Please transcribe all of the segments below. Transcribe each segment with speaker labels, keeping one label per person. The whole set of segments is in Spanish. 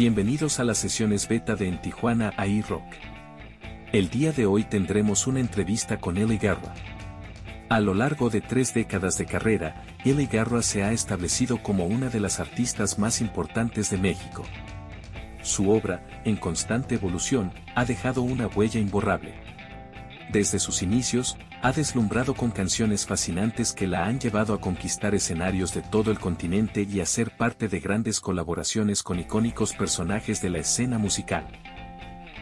Speaker 1: Bienvenidos a las sesiones beta de En Tijuana AI Rock. El día de hoy tendremos una entrevista con Eli Garra. A lo largo de tres décadas de carrera, Eli Garra se ha establecido como una de las artistas más importantes de México. Su obra, en constante evolución, ha dejado una huella imborrable. Desde sus inicios, ha deslumbrado con canciones fascinantes que la han llevado a conquistar escenarios de todo el continente y a ser parte de grandes colaboraciones con icónicos personajes de la escena musical.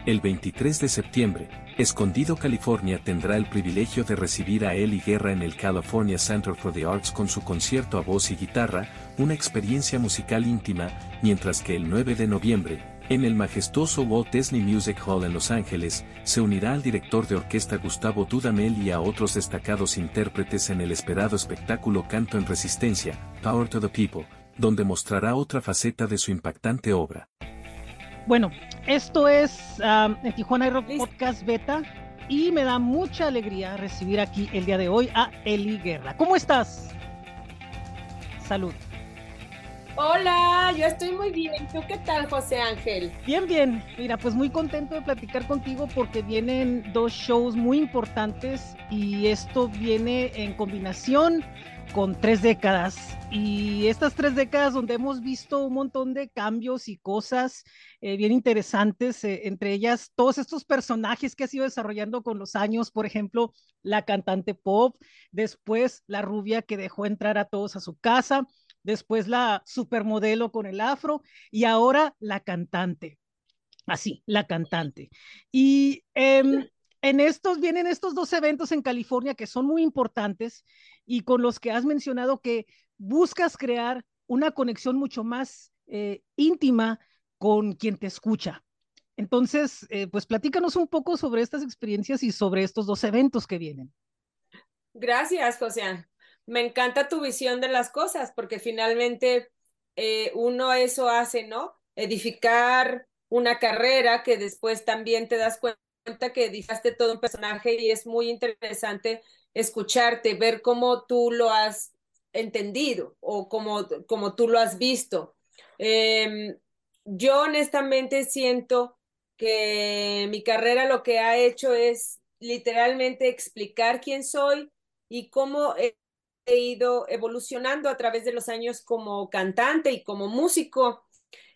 Speaker 1: El 23 de septiembre, Escondido California tendrá el privilegio de recibir a Eli Guerra en el California Center for the Arts con su concierto a voz y guitarra, una experiencia musical íntima, mientras que el 9 de noviembre, en el majestuoso Walt Disney Music Hall en Los Ángeles, se unirá al director de orquesta Gustavo Dudamel y a otros destacados intérpretes en el esperado espectáculo Canto en Resistencia, Power to the People, donde mostrará otra faceta de su impactante obra.
Speaker 2: Bueno, esto es um, el Tijuana Rock Podcast Beta y me da mucha alegría recibir aquí el día de hoy a Eli Guerra. ¿Cómo estás? Salud.
Speaker 3: Hola, yo estoy muy bien. ¿Tú qué tal, José Ángel?
Speaker 2: Bien, bien. Mira, pues muy contento de platicar contigo porque vienen dos shows muy importantes y esto viene en combinación con tres décadas. Y estas tres décadas donde hemos visto un montón de cambios y cosas eh, bien interesantes, eh, entre ellas todos estos personajes que ha ido desarrollando con los años, por ejemplo, la cantante pop, después la rubia que dejó entrar a todos a su casa después la supermodelo con el afro y ahora la cantante. Así, la cantante. Y em, en estos vienen estos dos eventos en California que son muy importantes y con los que has mencionado que buscas crear una conexión mucho más eh, íntima con quien te escucha. Entonces, eh, pues platícanos un poco sobre estas experiencias y sobre estos dos eventos que vienen.
Speaker 3: Gracias, José me encanta tu visión de las cosas, porque finalmente eh, uno eso hace, ¿no? Edificar una carrera que después también te das cuenta que edificaste todo un personaje y es muy interesante escucharte, ver cómo tú lo has entendido o cómo, como tú lo has visto. Em, yo honestamente siento que mi carrera lo que ha hecho es literalmente explicar quién soy y cómo he ido evolucionando a través de los años como cantante y como músico.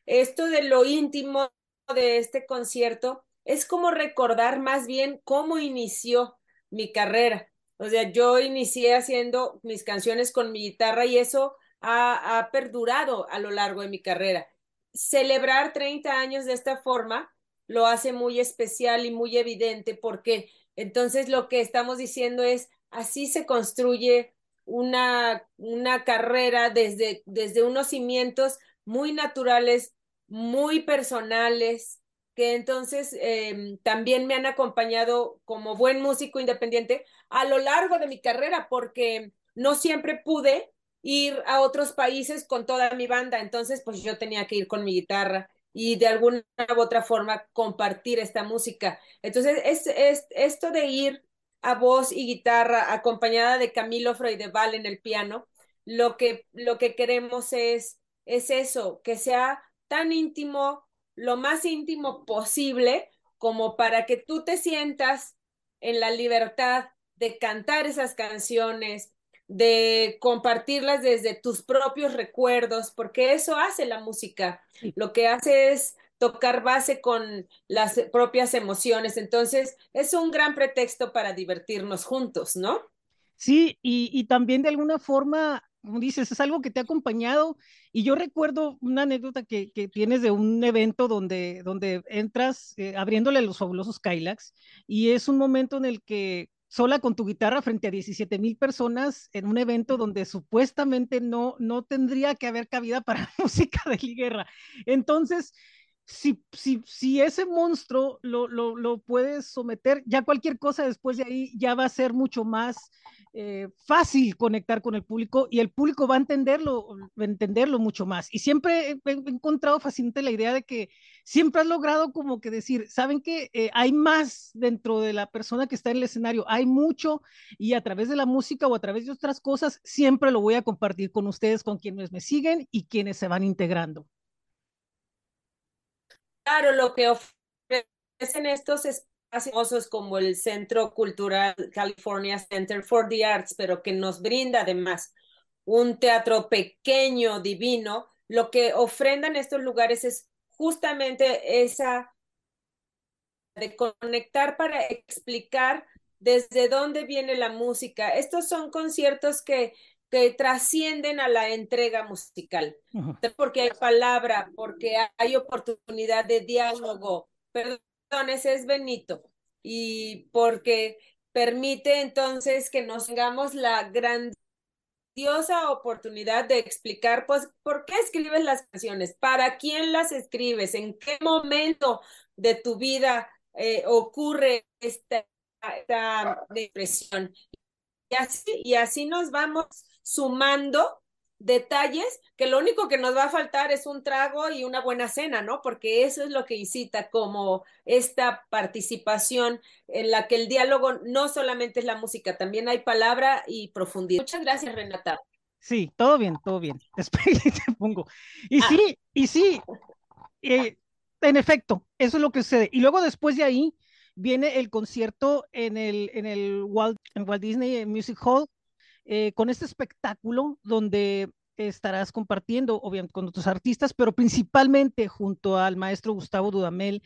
Speaker 3: Esto de lo íntimo de este concierto es como recordar más bien cómo inició mi carrera. O sea, yo inicié haciendo mis canciones con mi guitarra y eso ha, ha perdurado a lo largo de mi carrera. Celebrar 30 años de esta forma lo hace muy especial y muy evidente porque entonces lo que estamos diciendo es, así se construye una, una carrera desde, desde unos cimientos muy naturales, muy personales, que entonces em, también me han acompañado como buen músico independiente a lo largo de mi carrera, porque no siempre pude ir a otros países con toda mi banda, entonces pues yo tenía que ir con mi guitarra y de alguna u otra forma compartir esta música. Entonces, es, es esto de ir a voz y guitarra acompañada de Camilo Freudeval en el piano, lo que, lo que queremos es, es eso, que sea tan íntimo, lo más íntimo posible, como para que tú te sientas en la libertad de cantar esas canciones, de compartirlas desde tus propios recuerdos, porque eso hace la música. Lo que hace es tocar base con las propias emociones. Entonces, es un gran pretexto para divertirnos juntos, ¿no?
Speaker 2: Sí, y, también de alguna forma, como dices, es algo que te ha acompañado. Y yo recuerdo una anécdota que, tienes de un evento donde, donde entras eh, abriéndole los fabulosos Kylax y es un momento en el que sola con tu guitarra frente a 17 mil personas en un evento donde supuestamente no, no tendría que haber cabida para música de guerra. Entonces, si, ese monstruo lo, lo, lo, puedes someter, ya cualquier cosa después de ahí ya va a ser mucho más eh, fácil conectar con el público y el público va a entenderlo, va a entenderlo mucho más. Y siempre he, encontrado fascinante la idea de que siempre has logrado como que decir, saben que eh, hay más dentro de la persona que está en el escenario, hay mucho y a través de la música o a través de otras cosas, siempre lo voy a compartir con ustedes, con quienes me siguen y quienes se van integrando.
Speaker 3: Claro, lo que ofrecen estos espacios como el Centro Cultural California Center for the Arts, pero que nos brinda además un teatro pequeño, divino, lo que ofrendan estos lugares es justamente esa de conectar para explicar desde dónde viene la música. Estos son conciertos que, que trascienden a la entrega musical, porque hay palabra, porque hay oportunidad de diálogo. Perdón, ese es Benito. Y porque permite entonces que nos tengamos la grandiosa oportunidad de explicar, pues, por qué escribes las canciones, para quién las escribes, en qué momento de tu vida eh, ocurre esta, depresión. Y así, y así nos vamos sumando detalles que lo único que nos va a faltar es un trago y una buena cena, ¿no? Porque eso es lo que incita como esta participación en la que el diálogo no solamente es la música, también hay palabra y profundidad. Muchas gracias, Renata.
Speaker 2: Sí, todo bien, todo bien. te pongo. Y ah. sí, y sí, eh, en efecto, eso es lo que sucede. Y luego después de ahí viene el concierto en el, en el Walt, en Walt Disney Music Hall, eh, con este espectáculo donde estarás compartiendo, obviamente, con otros artistas, pero principalmente junto al maestro Gustavo Dudamel,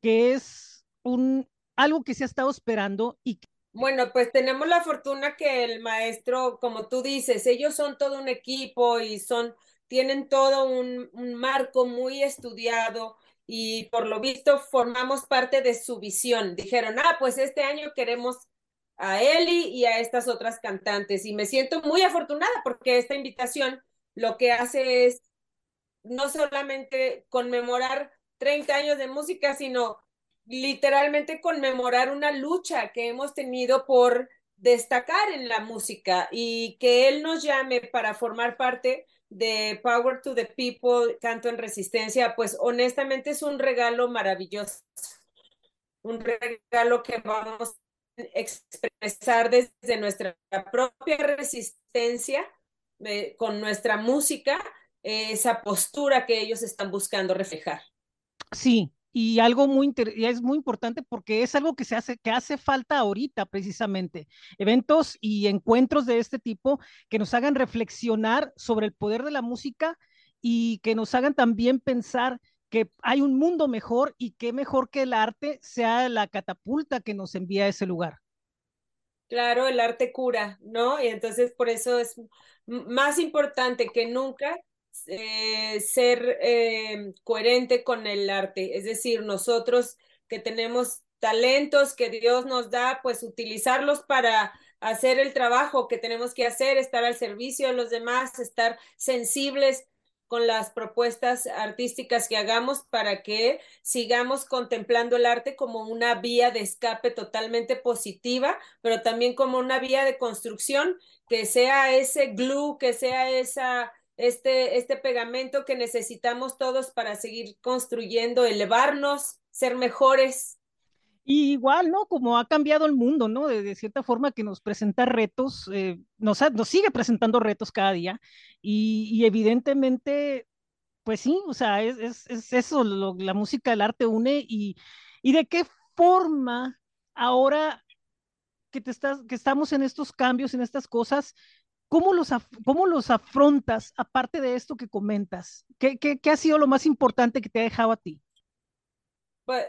Speaker 2: que es un, algo que se ha estado esperando y
Speaker 3: bueno, pues tenemos la fortuna que el maestro, como tú dices, ellos son todo un equipo y son, tienen todo un, un marco muy estudiado y por lo visto formamos parte de su visión. Dijeron, ah, pues este año queremos a Eli y a estas otras cantantes. Y me siento muy afortunada porque esta invitación lo que hace es no solamente conmemorar 30 años de música, sino literalmente conmemorar una lucha que hemos tenido por destacar en la música y que él nos llame para formar parte de Power to the People, Canto en Resistencia, pues honestamente es un regalo maravilloso, un regalo que vamos expresar desde nuestra propia resistencia, eh, con nuestra música, esa postura que ellos están buscando reflejar.
Speaker 2: Sí, y algo muy es muy importante porque es algo que se hace que hace falta ahorita precisamente eventos y encuentros de este tipo que nos hagan reflexionar sobre el poder de la música y que nos hagan también pensar que hay un mundo mejor y que mejor que el arte sea la catapulta que nos envía a ese lugar.
Speaker 3: Claro, el arte cura, ¿no? Y entonces por eso es más importante que nunca eh, ser eh, coherente con el arte, es decir, nosotros que tenemos talentos que Dios nos da, pues utilizarlos para hacer el trabajo que tenemos que hacer, estar al servicio de los demás, estar sensibles con las propuestas artísticas que hagamos para que sigamos contemplando el arte como una vía de escape totalmente positiva, pero también como una vía de construcción, que sea ese glue, que sea esa este, este pegamento que necesitamos todos para seguir construyendo, elevarnos, ser mejores.
Speaker 2: Y igual, ¿no? Como ha cambiado el mundo, ¿no? De, cierta forma que nos presenta retos, eh, nos, nos, sigue presentando retos cada día y, evidentemente, pues sí, o sea, es, es, eso, la música, el arte une y, y de qué forma ahora que, te estás, que estamos en estos cambios, en estas cosas, ¿Cómo los, ¿Cómo los afrontas, aparte de esto que comentas? ¿Qué, qué, qué ha sido lo más importante que te ha dejado a ti?
Speaker 3: Pues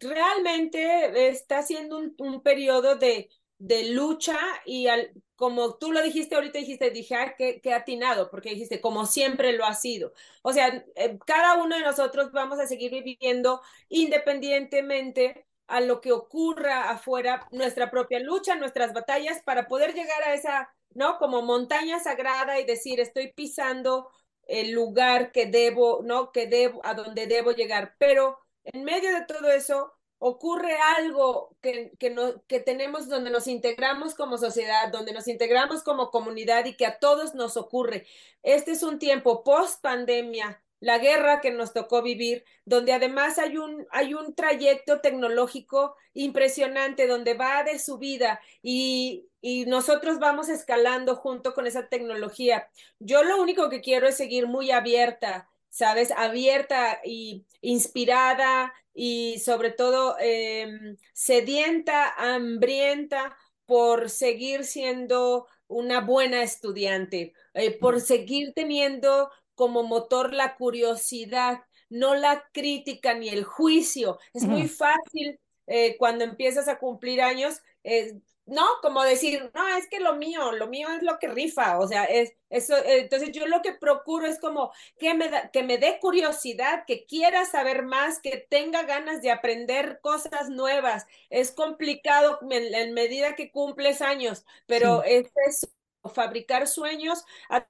Speaker 3: realmente está siendo un, un periodo de, de lucha y al, como tú lo dijiste ahorita, dijiste, dije, ah, qué, qué, atinado, porque dijiste, como siempre lo ha sido. O sea, eh, cada uno de nosotros vamos a seguir viviendo independientemente a lo que ocurra afuera, nuestra propia lucha, nuestras batallas, para poder llegar a esa ¿no? Como montaña sagrada y decir, estoy pisando el lugar que debo, ¿no? Que debo, a donde debo llegar. Pero en medio de todo eso ocurre algo que, que, no, que tenemos donde nos integramos como sociedad, donde nos integramos como comunidad y que a todos nos ocurre. Este es un tiempo post pandemia la guerra que nos tocó vivir, donde además hay un, hay un trayecto tecnológico impresionante, donde va de subida y, y nosotros vamos escalando junto con esa tecnología. Yo lo único que quiero es seguir muy abierta, ¿sabes? Abierta y inspirada y sobre todo em, sedienta, hambrienta por seguir siendo una buena estudiante, eh, por seguir teniendo como motor la curiosidad, no la crítica ni el juicio. Es muy fácil eh, cuando empiezas a cumplir años, eh, no, como decir, no, es que lo mío, lo mío es lo que rifa, o sea, es eso, entonces yo lo que procuro es como que me, que me dé curiosidad, que quiera saber más, que tenga ganas de aprender cosas nuevas. Es complicado en, medida que cumples años, pero es eso, fabricar sueños a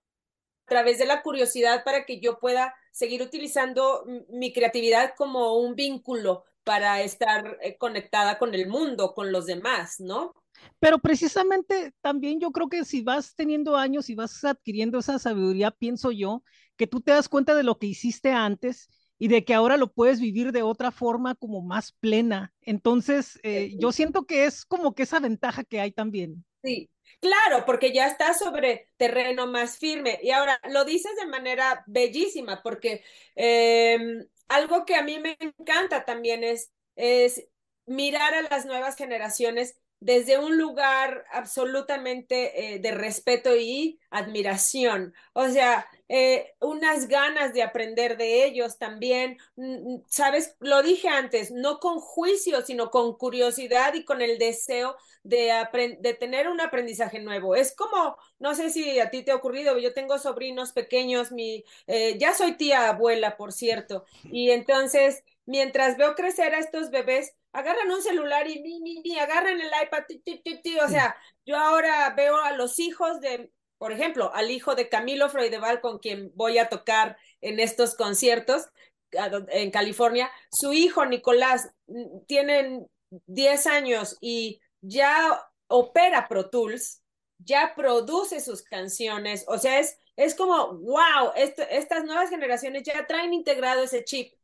Speaker 3: través de la curiosidad para que yo pueda seguir utilizando mi creatividad como un vínculo para estar eh, conectada con el mundo, con los demás, ¿no?
Speaker 2: Pero precisamente también yo creo que si vas teniendo años y vas adquiriendo esa sabiduría, pienso yo, que tú te das cuenta de lo que hiciste antes y de que ahora lo puedes vivir de otra forma como más plena. Entonces, eh, yo siento que es como que esa ventaja que hay también.
Speaker 3: Sí, claro, porque ya estás sobre terreno más firme. Y ahora lo dices de manera bellísima, porque em, algo que a mí me encanta también es, es mirar a las nuevas generaciones desde un lugar absolutamente eh, de respeto y admiración. O sea, eh, unas ganas de aprender de ellos también, mm, mm, sabes, lo dije antes, no con juicio, sino con curiosidad y con el deseo de, de tener un aprendizaje nuevo. Es como, no sé si a ti te ha ocurrido, yo tengo sobrinos pequeños, mi, eh, ya soy tía abuela, por cierto, y entonces, mientras veo crecer a estos bebés, agarran un celular y ni, ni, ni agarran el iPad, o sea, yo ahora veo a los hijos de, por ejemplo, al hijo de Camilo Freudeval, con quien voy a tocar en estos conciertos en California, su hijo Nicolás mm, tiene 10 años y ya opera Pro Tools, ya produce sus canciones, o sea, es, es como, wow, estas nuevas generaciones ya traen integrado ese chip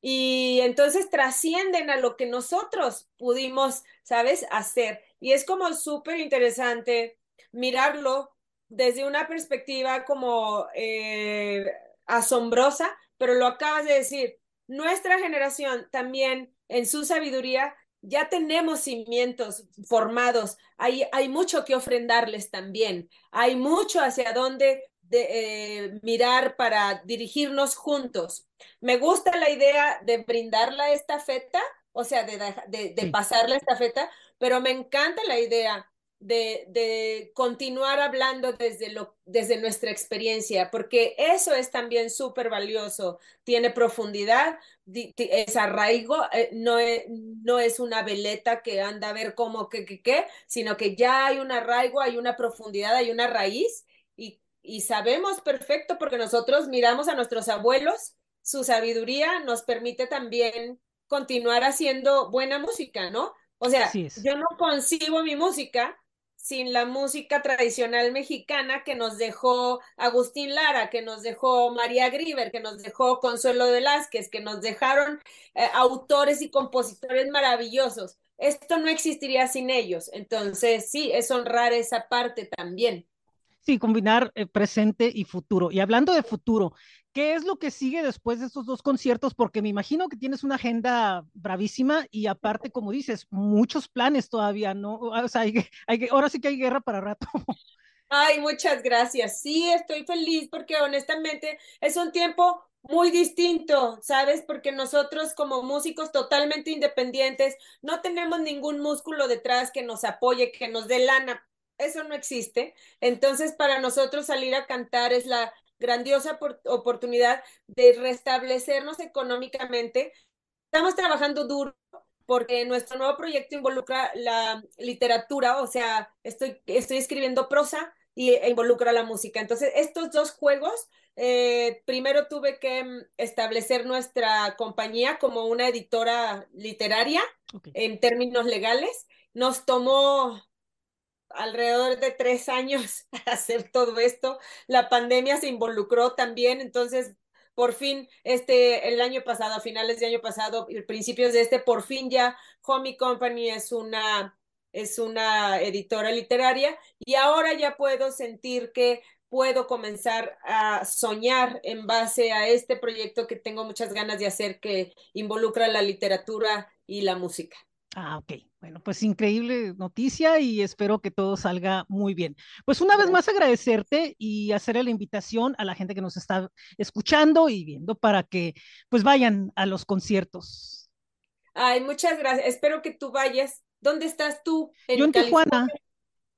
Speaker 3: y entonces trascienden a lo que nosotros pudimos, ¿sabes?, hacer. Y es como súper interesante mirarlo desde una perspectiva como eh, asombrosa, pero lo acabas de decir, nuestra generación también en su sabiduría ya tenemos cimientos formados, hay, hay mucho que ofrendarles también, hay mucho hacia dónde de, eh, mirar para dirigirnos juntos. Me gusta la idea de brindar la estafeta, o sea, de, de, de pasar la estafeta, pero me encanta la idea de, de, continuar hablando desde, lo, desde nuestra experiencia, porque eso es también súper valioso, tiene profundidad, es arraigo, eh, no es, no es una veleta que anda a ver cómo, qué, qué, qué, sino que ya hay un arraigo, hay una profundidad, hay una raíz y sabemos perfecto porque nosotros miramos a nuestros abuelos, su sabiduría nos permite también continuar haciendo buena música, ¿no? O sea, yo no concibo mi música sin la música tradicional mexicana que nos dejó Agustín Lara, que nos dejó María Grieber, que nos dejó Consuelo Velázquez, que nos dejaron eh, autores y compositores maravillosos. Esto no existiría sin ellos. Entonces, sí, es honrar esa parte también.
Speaker 2: Sí, combinar eh, presente y futuro. Y hablando de futuro, ¿qué es lo que sigue después de estos dos conciertos? Porque me imagino que tienes una agenda bravísima y aparte, como dices, muchos planes todavía, ¿no? O sea, hay, hay, ahora sí que hay guerra para rato.
Speaker 3: Ay, muchas gracias. Sí, estoy feliz porque honestamente es un tiempo muy distinto, ¿sabes? Porque nosotros como músicos totalmente independientes no tenemos ningún músculo detrás que nos apoye, que nos dé lana eso no existe. Entonces, para nosotros salir a cantar es la grandiosa oportunidad de restablecernos económicamente. Estamos trabajando duro porque nuestro nuevo proyecto involucra la literatura, o sea, estoy, estoy escribiendo prosa y e involucra la música. Entonces, estos dos juegos, eh, primero tuve que mm, establecer nuestra compañía como una editora literaria en términos legales. Nos tomó alrededor de tres años hacer todo esto. La pandemia se involucró también, entonces por fin, este, el año pasado, a finales de año pasado, principios de este, por fin ya Homie Company es una, es una editora literaria y ahora ya puedo sentir que puedo comenzar a soñar en base a este proyecto que tengo muchas ganas de hacer que involucra la literatura y la música.
Speaker 2: Ah, ok. Bueno, pues increíble noticia y espero que todo salga muy bien. Pues una vez más agradecerte y hacerle la invitación a la gente que nos está escuchando y viendo para que pues vayan a los conciertos.
Speaker 3: Ay, muchas gracias. Espero que tú vayas. ¿Dónde estás tú?
Speaker 2: En Yo en Tijuana.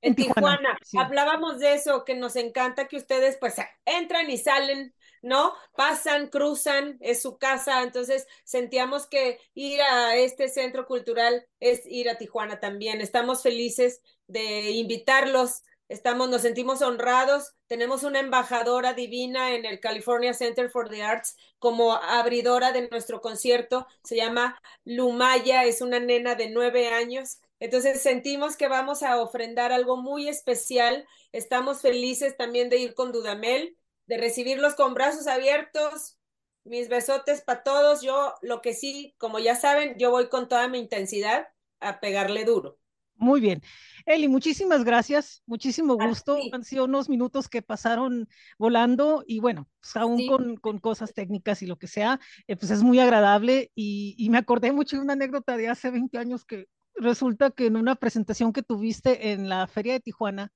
Speaker 3: En, Tijuana. Hablábamos de eso, que nos encanta que ustedes pues entran y salen ¿no? Pasan, cruzan, es su casa, entonces sentíamos que ir a este centro cultural es ir a Tijuana también. Estamos felices de invitarlos, estamos, nos sentimos honrados, tenemos una embajadora divina en el California Center for the Arts como abridora de nuestro concierto, se llama Lumaya, es una nena de nueve años. Entonces sentimos que vamos a ofrendar algo muy especial. Estamos felices también de ir con Dudamel de recibirlos con brazos abiertos. Mis besotes para todos. Yo lo que sí, como ya saben, yo voy con toda mi intensidad a pegarle duro.
Speaker 2: Muy bien. Eli, muchísimas gracias, muchísimo gusto. Han sido unos minutos que pasaron volando y bueno, pues aún con, con, cosas técnicas y lo que sea, eh, pues es muy agradable y, y, me acordé mucho de una anécdota de hace 20 años que resulta que en una presentación que tuviste en la Feria de Tijuana,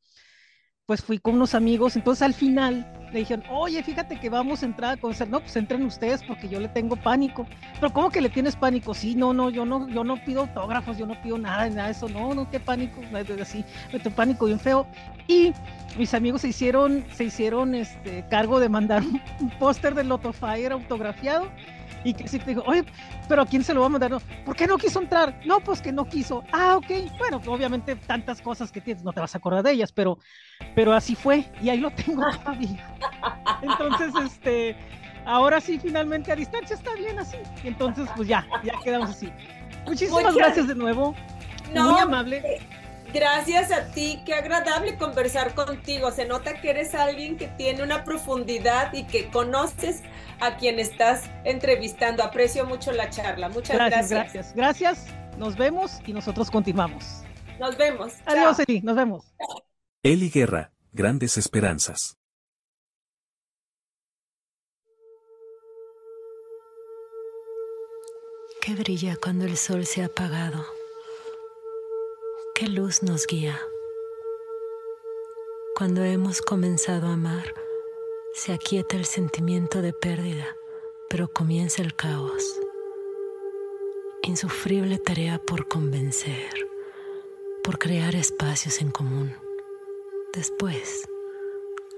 Speaker 2: pues fui con unos amigos, entonces al final le dijeron, oye, fíjate que vamos a entrar a conocer, no, pues entren ustedes porque yo le tengo pánico, pero ¿cómo que le tienes pánico? Sí, no, no, yo no, yo no pido autógrafos, yo no pido nada, nada de eso, no, no, qué pánico, así, me tengo pánico bien feo, y mis amigos se hicieron, se hicieron este cargo de mandar un, un póster de Lotto Fire autografiado, y que sí dijo, oye, pero ¿a quién se lo va a mandar? No, ¿Por qué no quiso entrar? No, pues que no quiso. Ah, ok. Bueno, obviamente tantas cosas que tienes, no te vas a acordar de ellas, pero, pero así fue y ahí lo tengo todavía. Entonces, este, ahora sí, finalmente a distancia está bien así. Entonces, pues ya, ya quedamos así. Muchísimas gracias de nuevo. Muy amable. Eh,
Speaker 3: gracias a ti, qué agradable conversar contigo. Se nota que eres alguien que tiene una profundidad y que conoces a quien estás entrevistando. Aprecio mucho la charla. Muchas gracias.
Speaker 2: Gracias, gracias. Nos vemos y nosotros continuamos.
Speaker 3: Nos vemos.
Speaker 2: Adiós, Eli. Nos vemos.
Speaker 1: Eli Guerra, grandes esperanzas.
Speaker 4: ¿Qué brilla cuando el sol se ha apagado? ¿Qué luz nos guía? Cuando hemos comenzado a amar, se aquieta el sentimiento de pérdida, pero comienza el caos. Insufrible tarea por convencer, por crear espacios en común. Después,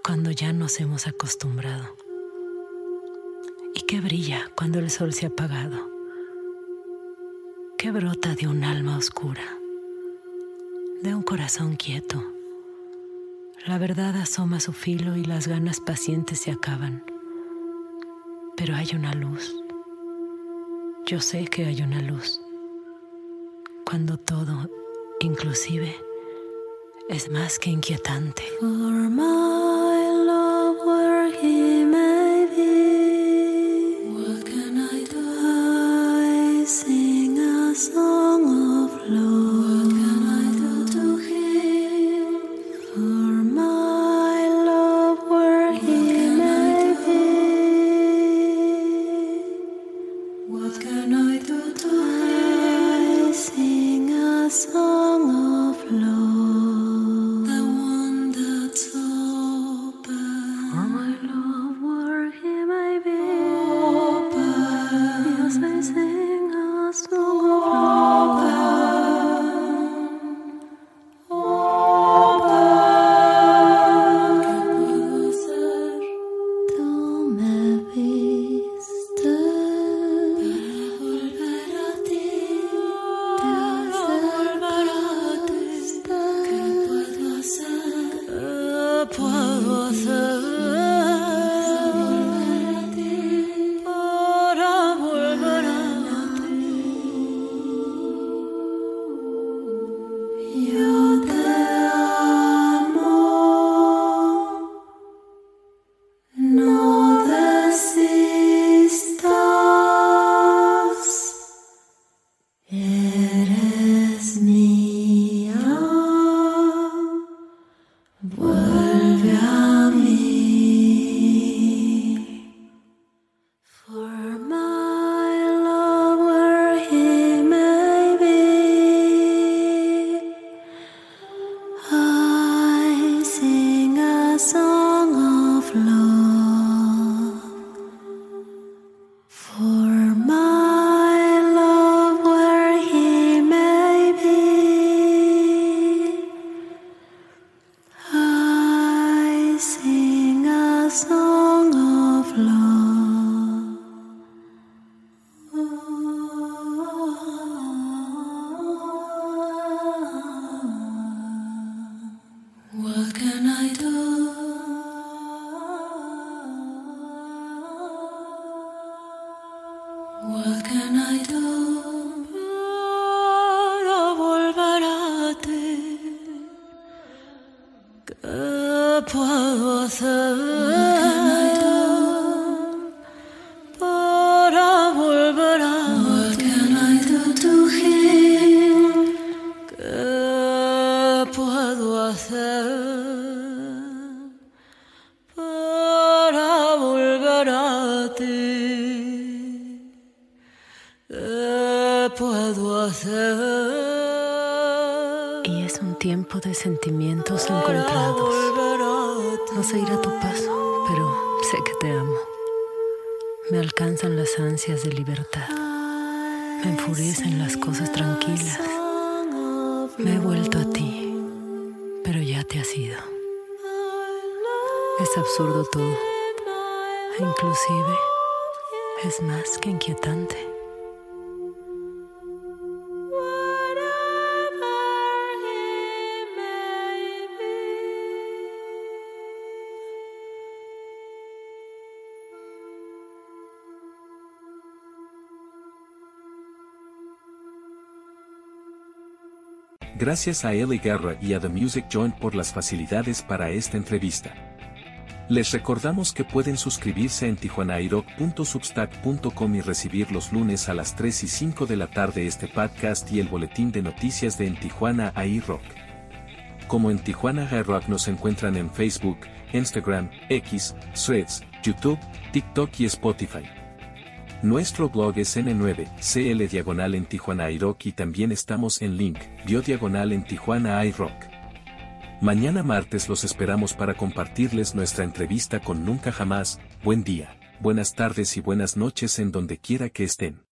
Speaker 4: cuando ya nos hemos acostumbrado. ¿Y qué brilla cuando el sol se ha apagado? ¿Qué brota de un alma oscura? De un corazón quieto la verdad asoma su filo y las ganas pacientes se acaban. Pero hay una luz. Yo sé que hay una luz. Cuando todo, inclusive, es más que inquietante. De libertad. Me enfurecen las cosas tranquilas. Me he vuelto a ti, pero ya te has ido. Es absurdo todo. E inclusive es más que inquietante.
Speaker 1: Gracias a Eli Garra y a The Music Joint por las facilidades para esta entrevista. Les recordamos que pueden suscribirse en tijuanairock.substack.com y recibir los lunes a las 3 y 5 de la tarde este podcast y el boletín de noticias de En Tijuana. Como en Tijuana iRock nos encuentran en Facebook, Instagram, X, Threads, YouTube, TikTok y Spotify. Nuestro blog es N9, CL Diagonal en Tijuana iRock y también estamos en link, bio diagonal en Tijuana iRock. Mañana martes los esperamos para compartirles nuestra entrevista con Nunca Jamás, buen día, buenas tardes y buenas noches en donde quiera que estén.